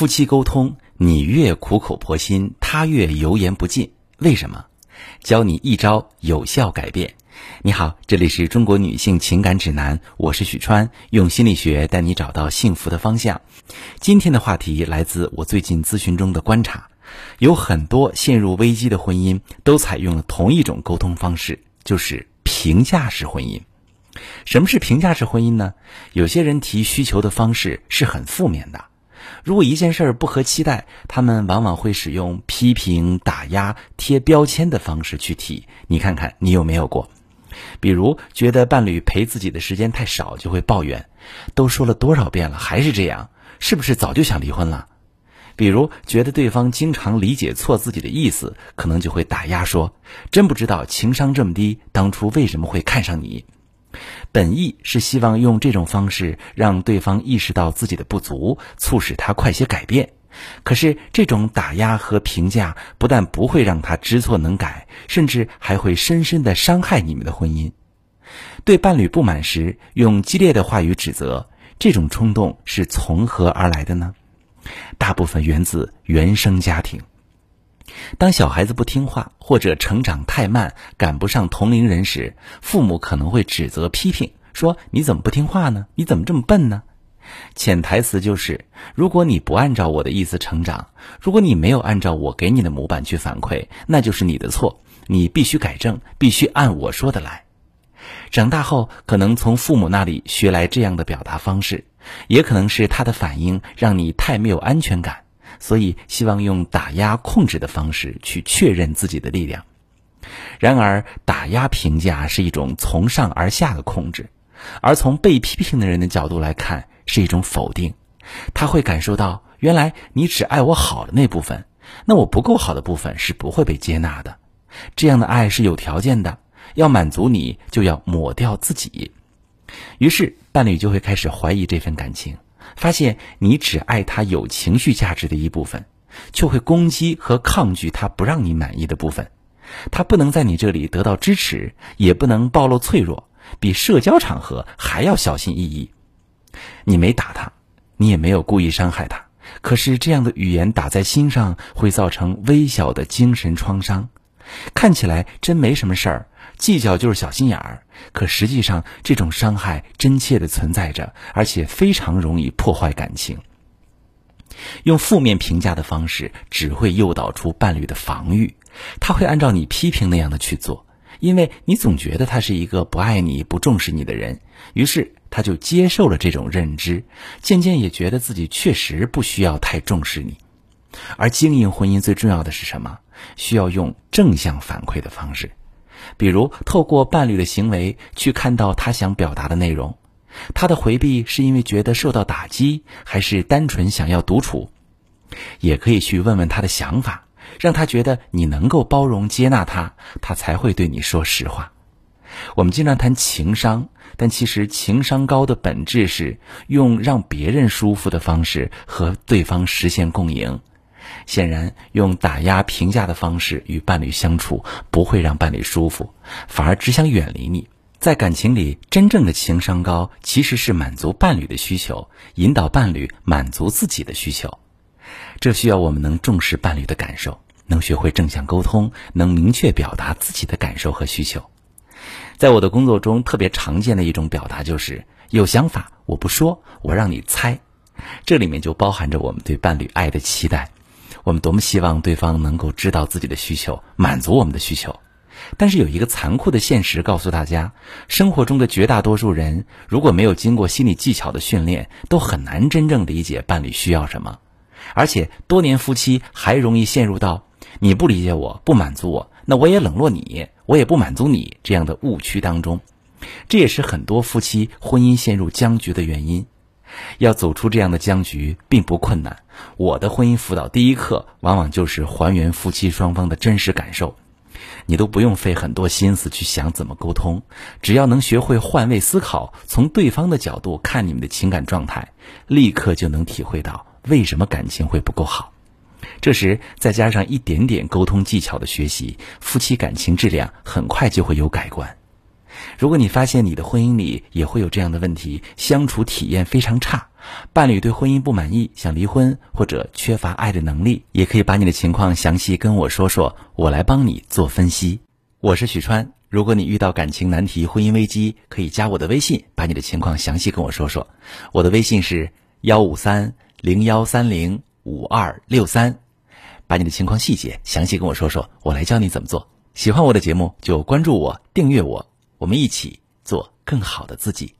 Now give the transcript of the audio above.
夫妻沟通，你越苦口婆心，他越油盐不进。为什么？教你一招有效改变。你好，这里是中国女性情感指南，我是许川，用心理学带你找到幸福的方向。今天的话题来自我最近咨询中的观察，有很多陷入危机的婚姻都采用了同一种沟通方式，就是评价式婚姻。什么是评价式婚姻呢？有些人提需求的方式是很负面的。如果一件事儿不合期待，他们往往会使用批评、打压、贴标签的方式去提。你看看，你有没有过？比如觉得伴侣陪自己的时间太少，就会抱怨：“都说了多少遍了，还是这样，是不是早就想离婚了？”比如觉得对方经常理解错自己的意思，可能就会打压说：“真不知道情商这么低，当初为什么会看上你？”本意是希望用这种方式让对方意识到自己的不足，促使他快些改变。可是这种打压和评价不但不会让他知错能改，甚至还会深深的伤害你们的婚姻。对伴侣不满时用激烈的话语指责，这种冲动是从何而来的呢？大部分源自原生家庭。当小孩子不听话或者成长太慢，赶不上同龄人时，父母可能会指责、批评，说：“你怎么不听话呢？你怎么这么笨呢？”潜台词就是：如果你不按照我的意思成长，如果你没有按照我给你的模板去反馈，那就是你的错，你必须改正，必须按我说的来。长大后，可能从父母那里学来这样的表达方式，也可能是他的反应让你太没有安全感。所以，希望用打压、控制的方式去确认自己的力量。然而，打压评价是一种从上而下的控制，而从被批评的人的角度来看，是一种否定。他会感受到，原来你只爱我好的那部分，那我不够好的部分是不会被接纳的。这样的爱是有条件的，要满足你，就要抹掉自己。于是，伴侣就会开始怀疑这份感情。发现你只爱他有情绪价值的一部分，却会攻击和抗拒他不让你满意的部分。他不能在你这里得到支持，也不能暴露脆弱，比社交场合还要小心翼翼。你没打他，你也没有故意伤害他，可是这样的语言打在心上，会造成微小的精神创伤。看起来真没什么事儿。计较就是小心眼儿，可实际上这种伤害真切的存在着，而且非常容易破坏感情。用负面评价的方式，只会诱导出伴侣的防御，他会按照你批评那样的去做，因为你总觉得他是一个不爱你、不重视你的人，于是他就接受了这种认知，渐渐也觉得自己确实不需要太重视你。而经营婚姻最重要的是什么？需要用正向反馈的方式。比如，透过伴侣的行为去看到他想表达的内容，他的回避是因为觉得受到打击，还是单纯想要独处？也可以去问问他的想法，让他觉得你能够包容接纳他，他才会对你说实话。我们经常谈情商，但其实情商高的本质是用让别人舒服的方式和对方实现共赢。显然，用打压、评价的方式与伴侣相处，不会让伴侣舒服，反而只想远离你。在感情里，真正的情商高，其实是满足伴侣的需求，引导伴侣满足自己的需求。这需要我们能重视伴侣的感受，能学会正向沟通，能明确表达自己的感受和需求。在我的工作中，特别常见的一种表达就是有想法，我不说，我让你猜。这里面就包含着我们对伴侣爱的期待。我们多么希望对方能够知道自己的需求，满足我们的需求，但是有一个残酷的现实告诉大家：生活中的绝大多数人，如果没有经过心理技巧的训练，都很难真正理解伴侣需要什么。而且多年夫妻还容易陷入到你不理解我，不满足我，那我也冷落你，我也不满足你这样的误区当中。这也是很多夫妻婚姻陷入僵局的原因。要走出这样的僵局并不困难。我的婚姻辅导第一课往往就是还原夫妻双方的真实感受，你都不用费很多心思去想怎么沟通，只要能学会换位思考，从对方的角度看你们的情感状态，立刻就能体会到为什么感情会不够好。这时再加上一点点沟通技巧的学习，夫妻感情质量很快就会有改观。如果你发现你的婚姻里也会有这样的问题，相处体验非常差，伴侣对婚姻不满意，想离婚或者缺乏爱的能力，也可以把你的情况详细跟我说说，我来帮你做分析。我是许川，如果你遇到感情难题、婚姻危机，可以加我的微信，把你的情况详细跟我说说。我的微信是幺五三零幺三零五二六三，把你的情况细节详细跟我说说，我来教你怎么做。喜欢我的节目就关注我、订阅我，我们一起做更好的自己。